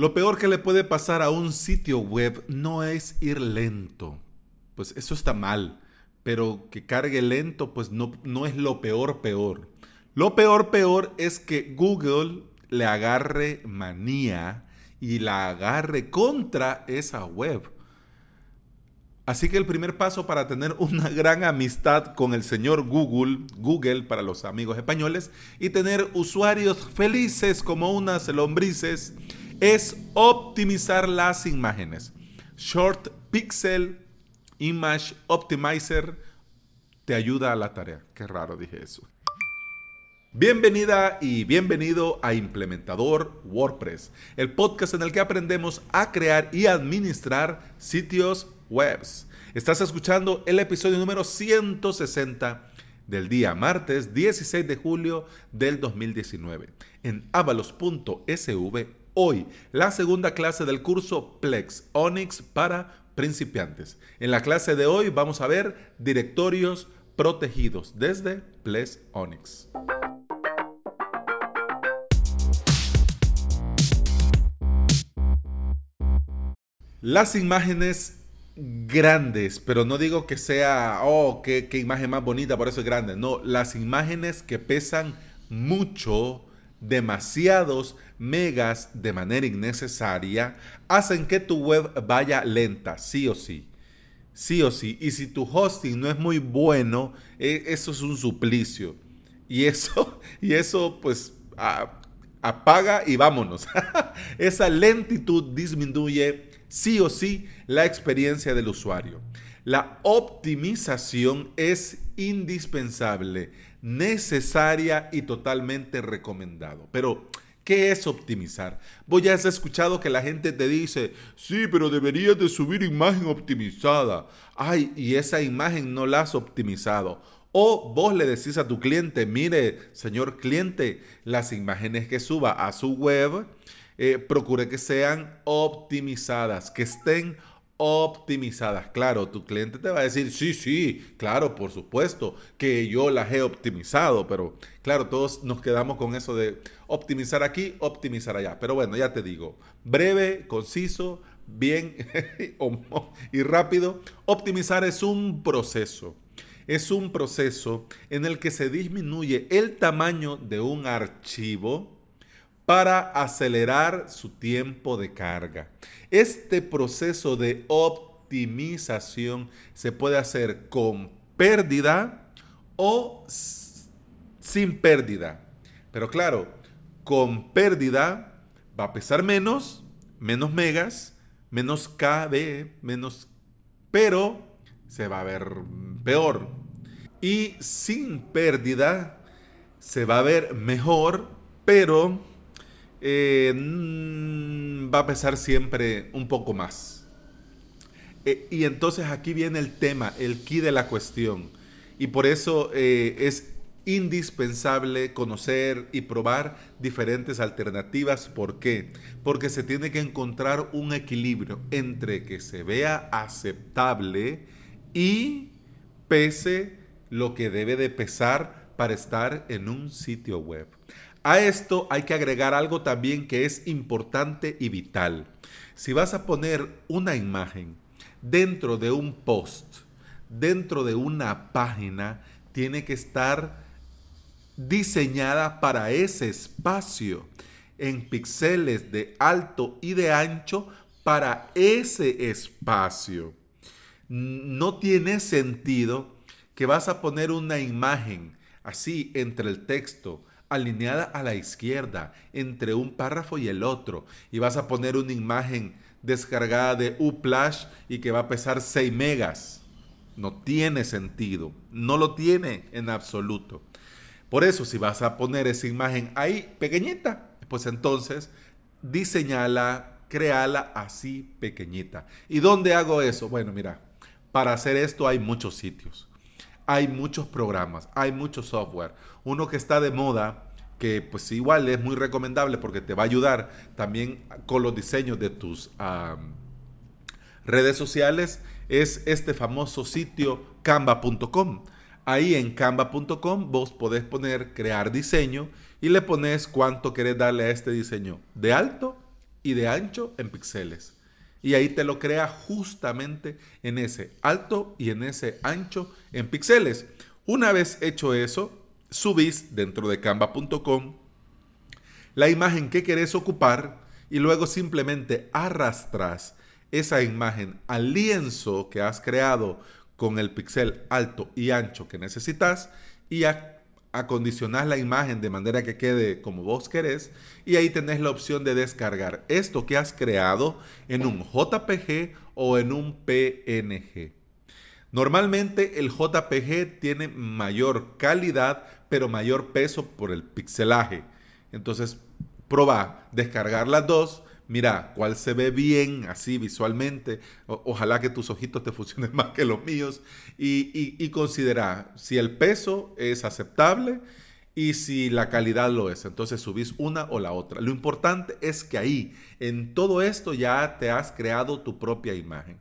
Lo peor que le puede pasar a un sitio web no es ir lento. Pues eso está mal. Pero que cargue lento, pues no, no es lo peor peor. Lo peor peor es que Google le agarre manía y la agarre contra esa web. Así que el primer paso para tener una gran amistad con el señor Google, Google para los amigos españoles, y tener usuarios felices como unas lombrices, es optimizar las imágenes. Short Pixel Image Optimizer te ayuda a la tarea. Qué raro dije eso. Bienvenida y bienvenido a Implementador WordPress, el podcast en el que aprendemos a crear y administrar sitios web. Estás escuchando el episodio número 160 del día martes 16 de julio del 2019 en avalos.sv. Hoy, la segunda clase del curso Plex Onyx para principiantes. En la clase de hoy vamos a ver directorios protegidos desde Plex Onyx. Las imágenes grandes, pero no digo que sea, oh, qué, qué, imagen más bonita, por eso es grande. No, las imágenes que pesan mucho, demasiados megas de manera innecesaria, hacen que tu web vaya lenta, sí o sí. Sí o sí. Y si tu hosting no es muy bueno, e, eso es un suplicio. Y eso, y eso pues, apaga y vámonos. Esa lentitud disminuye sí o sí la experiencia del usuario. La optimización es indispensable, necesaria y totalmente recomendado. Pero, ¿qué es optimizar? Vos ya has escuchado que la gente te dice, sí, pero deberías de subir imagen optimizada. Ay, y esa imagen no la has optimizado. O vos le decís a tu cliente, mire, señor cliente, las imágenes que suba a su web eh, procure que sean optimizadas, que estén optimizadas. Claro, tu cliente te va a decir, sí, sí, claro, por supuesto, que yo las he optimizado, pero claro, todos nos quedamos con eso de optimizar aquí, optimizar allá. Pero bueno, ya te digo, breve, conciso, bien y rápido. Optimizar es un proceso. Es un proceso en el que se disminuye el tamaño de un archivo para acelerar su tiempo de carga. Este proceso de optimización se puede hacer con pérdida o sin pérdida. Pero claro, con pérdida va a pesar menos, menos megas, menos KB, menos... Pero se va a ver peor. Y sin pérdida se va a ver mejor, pero eh, mm, va a pesar siempre un poco más. Eh, y entonces aquí viene el tema, el key de la cuestión. Y por eso eh, es indispensable conocer y probar diferentes alternativas. ¿Por qué? Porque se tiene que encontrar un equilibrio entre que se vea aceptable y pese lo que debe de pesar para estar en un sitio web. A esto hay que agregar algo también que es importante y vital. Si vas a poner una imagen dentro de un post, dentro de una página, tiene que estar diseñada para ese espacio en píxeles de alto y de ancho para ese espacio. No tiene sentido que vas a poner una imagen así entre el texto, alineada a la izquierda entre un párrafo y el otro y vas a poner una imagen descargada de Uplash y que va a pesar 6 megas. No tiene sentido, no lo tiene en absoluto. Por eso si vas a poner esa imagen ahí pequeñita, pues entonces diseñala, créala así pequeñita. ¿Y dónde hago eso? Bueno, mira, para hacer esto hay muchos sitios hay muchos programas, hay mucho software. Uno que está de moda, que pues igual es muy recomendable porque te va a ayudar también con los diseños de tus redes sociales, es este famoso sitio canva.com. Ahí en canva.com vos podés poner crear diseño y le pones cuánto querés darle a este diseño, de alto y de ancho en píxeles. Y ahí te lo crea justamente en ese alto y en ese ancho en píxeles. Una vez hecho eso, subís dentro de canva.com la imagen que querés ocupar y luego simplemente arrastras esa imagen al lienzo que has creado con el píxel alto y ancho que necesitas y acondicionar la imagen de manera que quede como vos querés y ahí tenés la opción de descargar esto que has creado en un JPG o en un PNG. Normalmente el JPG tiene mayor calidad pero mayor peso por el pixelaje. Entonces, proba descargar las dos mira cuál se ve bien así visualmente. ojalá que tus ojitos te funcionen más que los míos. Y, y, considera si el peso es aceptable y si la calidad lo es. Entonces subís una o la otra. Lo importante es que ahí, en todo esto, ya te has creado tu propia imagen.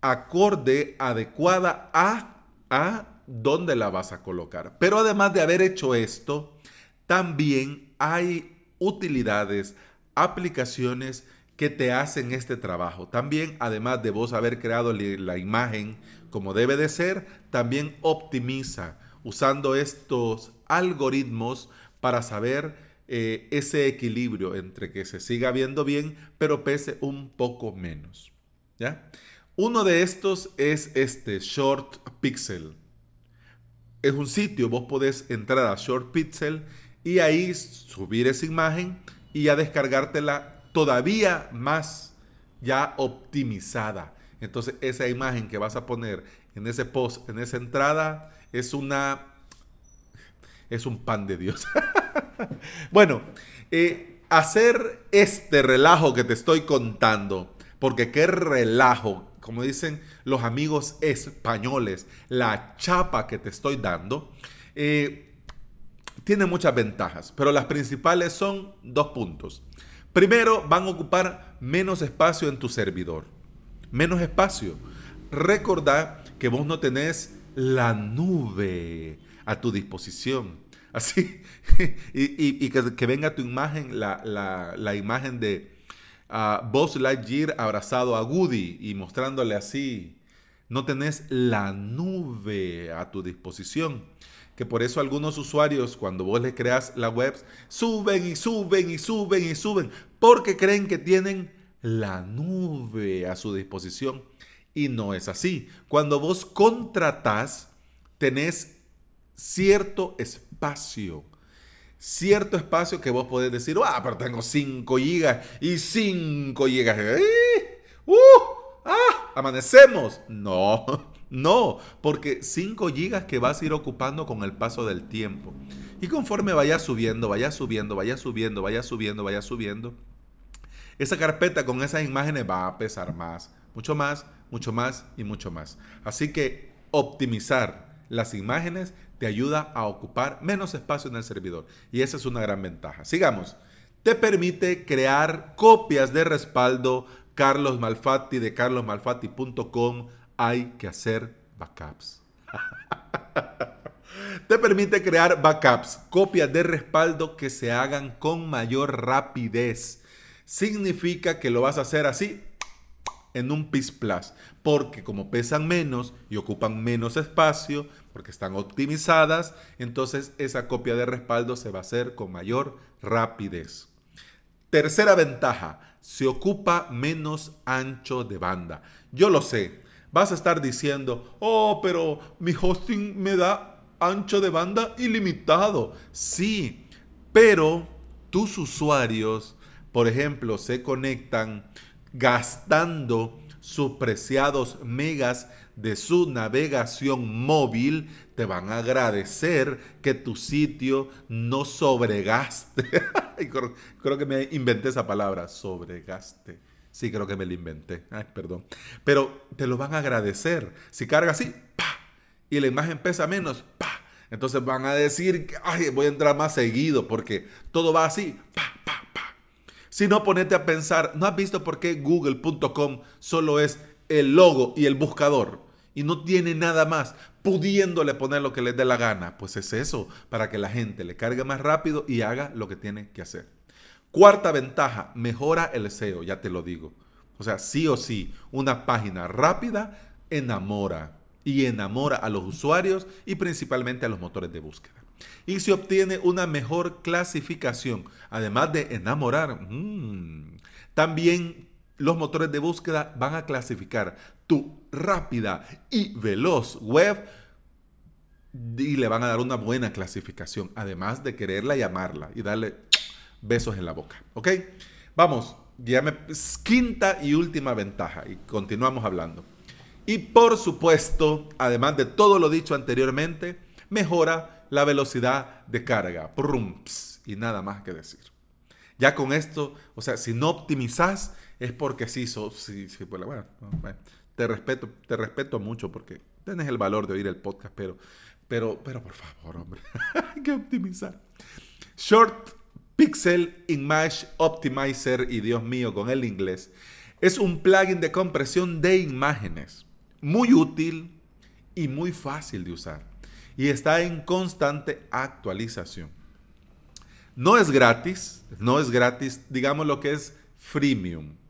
Acorde, adecuada a, a dónde la vas a colocar. Pero además de haber hecho esto, también hay utilidades, aplicaciones que te hacen este trabajo. También, además de vos haber creado la imagen como debe de ser, también optimiza usando estos algoritmos para saber eh, ese equilibrio entre que se siga viendo bien, pero pese un poco menos. ¿ya? Uno de estos es este Short Pixel. Es un sitio, vos podés entrar a Short Pixel y ahí subir esa imagen y a descargártela todavía más ya optimizada. Entonces esa imagen que vas a poner en ese post, en esa entrada, es una... es un pan de Dios. bueno, eh, hacer este relajo que te estoy contando, porque qué relajo, como dicen los amigos españoles, la chapa que te estoy dando, eh, tiene muchas ventajas, pero las principales son dos puntos. Primero, van a ocupar menos espacio en tu servidor. Menos espacio. Recordad que vos no tenés la nube a tu disposición. Así, y, que, venga tu imagen, la, imagen de uh, Buzz Lightyear abrazado a Woody y mostrándole así. No tenés la nube a tu disposición que por eso algunos usuarios cuando vos les creas la web suben y suben y suben y suben porque creen que tienen la nube a su disposición y no es así. Cuando vos contratás tenés cierto espacio. Cierto espacio que vos podés decir, ah, pero tengo 5 gigas y 5 gigas. ¡Uh! ¡Ah! ¡Amanecemos! No, no, porque 5 gigas que vas a ir ocupando con el paso del tiempo. Y conforme vaya subiendo, vaya subiendo, vaya subiendo, vaya subiendo, vaya subiendo, esa carpeta con esas imágenes va a pesar más, mucho más, mucho más y mucho más. Así que optimizar las imágenes te ayuda a ocupar menos espacio en el servidor. Y esa es una gran ventaja. Sigamos. Te permite crear copias de respaldo Carlos Malfatti de carlosmalfatti.com hay que hacer backups. Te permite crear backups, copias de respaldo que se hagan con mayor rapidez. Significa que lo vas a hacer así en un PIS Plus, porque como pesan menos y ocupan menos espacio, porque están optimizadas, entonces esa copia de respaldo se va a hacer con mayor rapidez. Tercera ventaja, se ocupa menos ancho de banda. Yo lo sé, vas a estar diciendo, oh, pero mi hosting me da ancho de banda ilimitado. Sí, pero tus usuarios, por ejemplo, se conectan gastando sus preciados megas de su navegación móvil, te van a agradecer que tu sitio no sobregaste. creo, que me inventé esa palabra, sobregaste Sí, creo que me lo inventé. Ay, perdón. Pero te lo van a agradecer. Si carga así, pa, y la imagen pesa menos, pa. Entonces van a decir, ay, voy a entrar más seguido porque todo va así, pa. Si no, ponete a pensar, ¿no has visto por qué google.com solo es el logo y el buscador? Y no tiene nada más, pudiéndole poner lo que les dé la gana. Pues es eso, para que la gente le cargue más rápido y haga lo que tiene que hacer. Cuarta ventaja, mejora el SEO, ya te lo digo. O sea, sí o sí, una página rápida enamora y enamora a los usuarios y principalmente a los motores de búsqueda. Y se obtiene una mejor clasificación, además de enamorar. Mmm, también los motores de búsqueda van a clasificar tu rápida y veloz web y le van a dar una buena clasificación, además de quererla y amarla y darle besos en la boca. ¿Ok? Vamos, ya quinta y última ventaja y continuamos hablando. Y por supuesto, además de todo lo dicho anteriormente, mejora la velocidad de carga. y nada más que decir. Ya con esto, o sea, si no optimizas es porque sí, so, sí, sí pues, bueno, te respeto, te respeto mucho porque tienes el valor de oír el podcast, pero, pero, pero por favor, hombre, hay que optimizar. Short Pixel Image Optimizer, y Dios mío, con el inglés, es un plugin de compresión de imágenes, muy útil y muy fácil de usar, y está en constante actualización. No es gratis, no es gratis, digamos lo que es freemium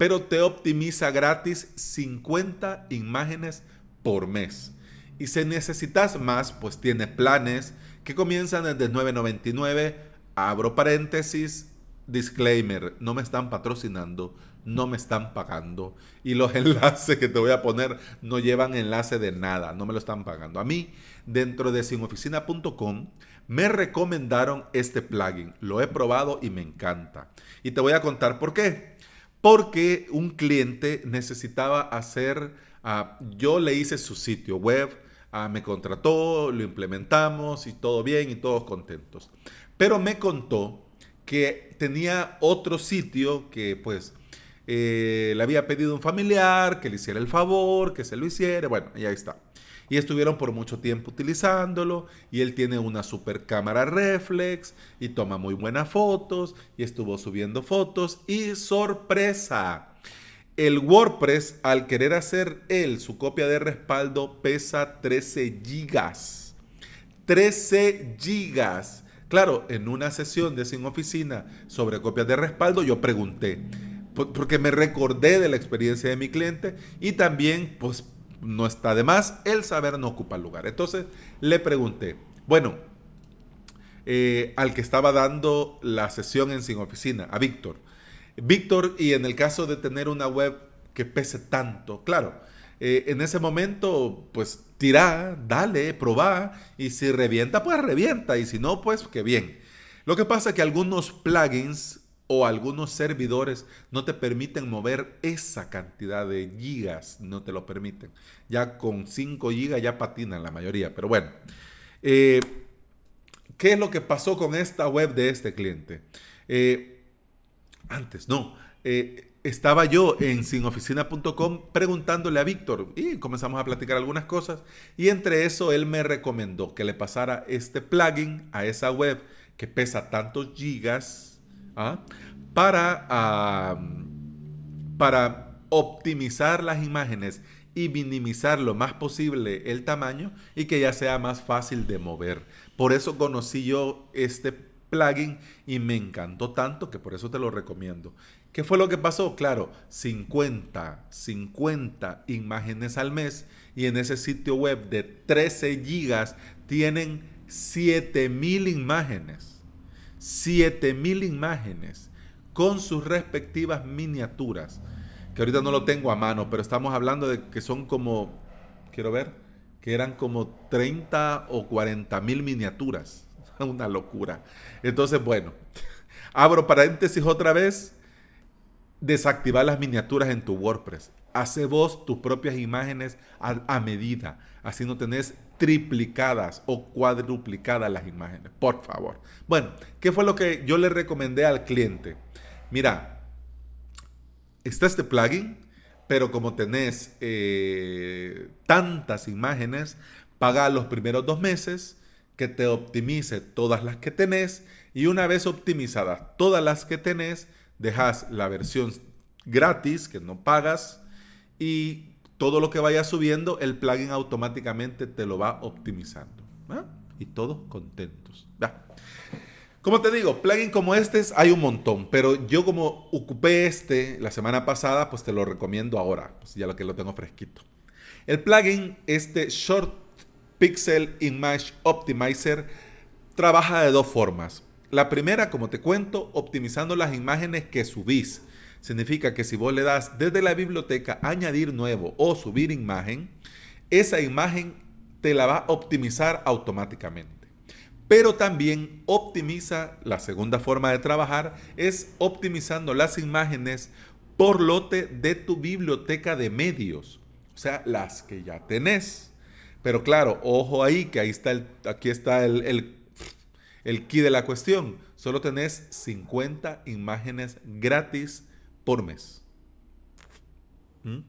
pero te optimiza gratis 50 imágenes por mes. Y si necesitas más, pues tiene planes que comienzan desde 9.99. Abro paréntesis, disclaimer, no me están patrocinando, no me están pagando. Y los enlaces que te voy a poner no llevan enlace de nada, no me lo están pagando. A mí, dentro de sinoficina.com, me recomendaron este plugin. Lo he probado y me encanta. Y te voy a contar por qué porque un cliente necesitaba hacer, ah, yo le hice su sitio web, ah, me contrató, lo implementamos y todo bien y todos contentos. Pero me contó que tenía otro sitio que pues eh, le había pedido un familiar que le hiciera el favor, que se lo hiciera, bueno, y ahí está y estuvieron por mucho tiempo utilizándolo y él tiene una super cámara reflex y toma muy buenas fotos y estuvo subiendo fotos y sorpresa. El WordPress al querer hacer él su copia de respaldo pesa 13 gigas. 13 gigas. Claro, en una sesión de Sin Oficina sobre copias de respaldo yo pregunté, porque me recordé de la experiencia de mi cliente y también pues no está de más, el saber no ocupa lugar. Entonces le pregunté, bueno, eh, al que estaba dando la sesión en Sin Oficina, a Víctor. Víctor, y en el caso de tener una web que pese tanto, claro, eh, en ese momento, pues tira, dale, probá, y si revienta, pues revienta, y si no, pues que bien. Lo que pasa es que algunos plugins o algunos servidores no te permiten mover esa cantidad de gigas, no te lo permiten. Ya con 5 gigas ya patinan la mayoría, pero bueno. Eh, ¿Qué es lo que pasó con esta web de este cliente? Eh, antes, no. Eh, estaba yo en sinoficina.com preguntándole a Víctor y comenzamos a platicar algunas cosas y entre eso él me recomendó que le pasara este plugin a esa web que pesa tantos gigas ¿ah? para, para optimizar las imágenes y minimizar lo más posible el tamaño y que ya sea más fácil de mover. Por eso conocí yo este plugin y me encantó tanto que por eso te lo recomiendo. ¿Qué fue lo que pasó? Claro, 50, 50 imágenes al mes y en ese sitio web de 13 gigas tienen 7000 imágenes. 7000 imágenes con sus respectivas miniaturas, que ahorita no lo tengo a mano, pero estamos hablando de que son como, quiero ver, que eran como 30 o 40 mil miniaturas. Una locura. Entonces, bueno, abro paréntesis otra vez. Desactivar las miniaturas en tu WordPress. Hace vos tus propias imágenes a, medida. Así no tenés triplicadas o cuadruplicadas las imágenes, por favor. Bueno, ¿qué fue lo que yo le recomendé al cliente? Mira, está este plugin, pero como tenés eh, tantas imágenes, paga los primeros dos meses, que te optimice todas las que tenés y una vez optimizadas todas las que tenés, dejas la versión gratis que no pagas y todo lo que vaya subiendo, el plugin automáticamente te lo va optimizando. Y todos contentos. Como te digo, plugin como este hay un montón, pero yo como ocupé este la semana pasada, pues te lo recomiendo ahora, pues ya lo que lo tengo fresquito. El plugin, este Short Pixel Image Optimizer, trabaja de dos formas. La primera, como te cuento, optimizando las imágenes que subís. Significa que si vos le das desde la biblioteca añadir nuevo o subir imagen, esa imagen te la va a optimizar automáticamente pero también optimiza, la segunda forma de trabajar es optimizando las imágenes por lote de tu biblioteca de medios, o sea, las que ya tenés. Pero claro, ojo ahí, que ahí está el, aquí está el, el, el key de la cuestión. Solo tenés 50 imágenes gratis por mes. ¿Mm?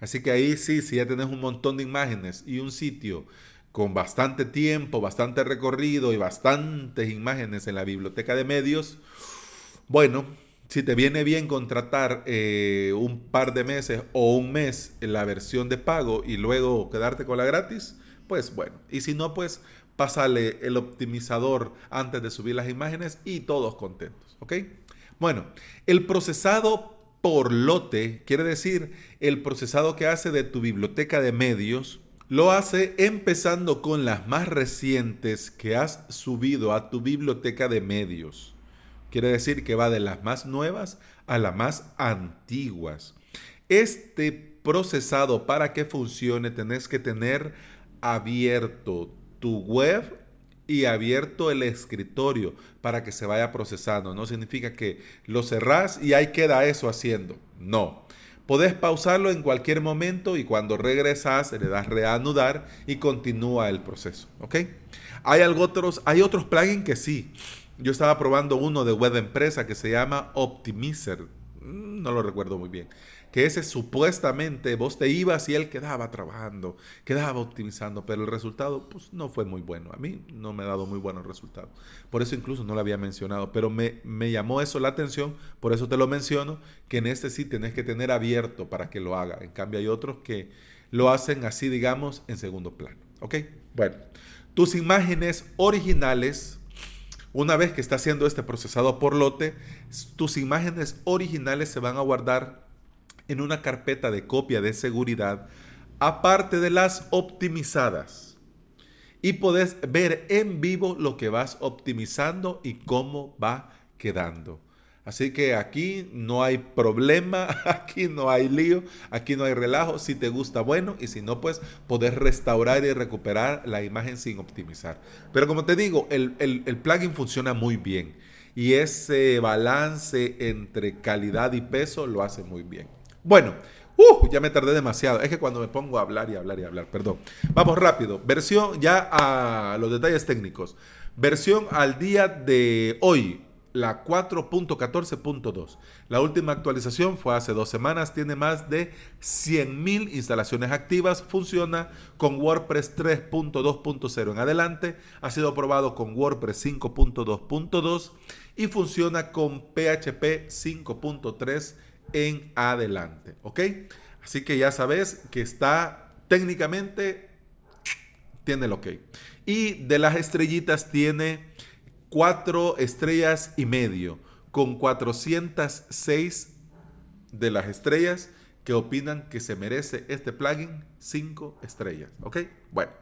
Así que ahí sí, si ya tenés un montón de imágenes y un sitio con bastante tiempo, bastante recorrido y bastantes imágenes en la biblioteca de medios, bueno, si te viene bien contratar eh, un par de meses o un mes en la versión de pago y luego quedarte con la gratis, pues bueno. Y si no, pues pásale el optimizador antes de subir las imágenes y todos contentos, ¿ok? Bueno, el procesado por lote quiere decir el procesado que hace de tu biblioteca de medios lo hace empezando con las más recientes que has subido a tu biblioteca de medios. Quiere decir que va de las más nuevas a las más antiguas. Este procesado para que funcione tenés que tener abierto tu web y abierto el escritorio para que se vaya procesando. No significa que lo cerrás y ahí queda eso haciendo. No. Podés pausarlo en cualquier momento y cuando regresas le das reanudar y continúa el proceso. ¿Ok? Hay, otros, hay otros plugins que sí. Yo estaba probando uno de web empresa que se llama Optimizer. Mm, no lo recuerdo muy bien que ese supuestamente vos te ibas y él quedaba trabajando, quedaba optimizando, pero el resultado pues no fue muy bueno. A mí no me ha dado muy buenos resultados. Por eso incluso no lo había mencionado, pero me, me llamó eso la atención, por eso te lo menciono, que en este sí tenés que tener abierto para que lo haga. En cambio hay otros que lo hacen así, digamos, en segundo plano. ¿Ok? Bueno, tus imágenes originales una vez que está haciendo este procesado por lote, tus imágenes originales se van a guardar en una carpeta de copia de seguridad, aparte de las optimizadas. Y podés ver en vivo lo que vas optimizando y cómo va quedando. Así que aquí no hay problema, aquí no hay lío, aquí no hay relajo. Si te gusta, bueno, y si no, pues podés restaurar y recuperar la imagen sin optimizar. Pero como te digo, el, el plugin funciona muy bien y ese balance entre calidad y peso lo hace muy bien. Bueno, uh, ya me tardé demasiado. Es que cuando me pongo a hablar y hablar y hablar, perdón. Vamos rápido. Versión ya a los detalles técnicos. Versión al día de hoy, la 4.14.2. La última actualización fue hace dos semanas, tiene más de 100.000 instalaciones activas, funciona con WordPress 3.2.0 en adelante, ha sido probado con WordPress 5.2.2 y funciona con PHP 5.3 en adelante. ¿Ok? Así que ya sabes que está técnicamente, tiene el ok. Y de las estrellitas tiene cuatro estrellas y medio, con 406 de las estrellas que opinan que se merece este plugin cinco estrellas. ¿Ok? Bueno.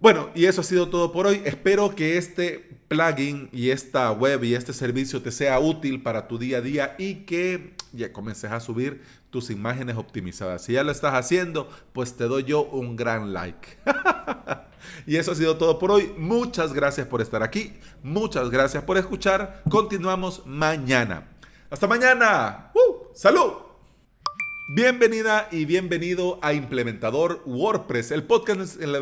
Bueno, y eso ha sido todo por hoy. Espero que este plugin y esta web y este servicio te sea útil para tu día a día y que ya comiences a subir tus imágenes optimizadas. Si ya lo estás haciendo, pues te doy yo un gran like. y eso ha sido todo por hoy. Muchas gracias por estar aquí. Muchas gracias por escuchar. Continuamos mañana. Hasta mañana. ¡Uh! ¡Salud! Bienvenida y bienvenido a Implementador WordPress, el podcast en la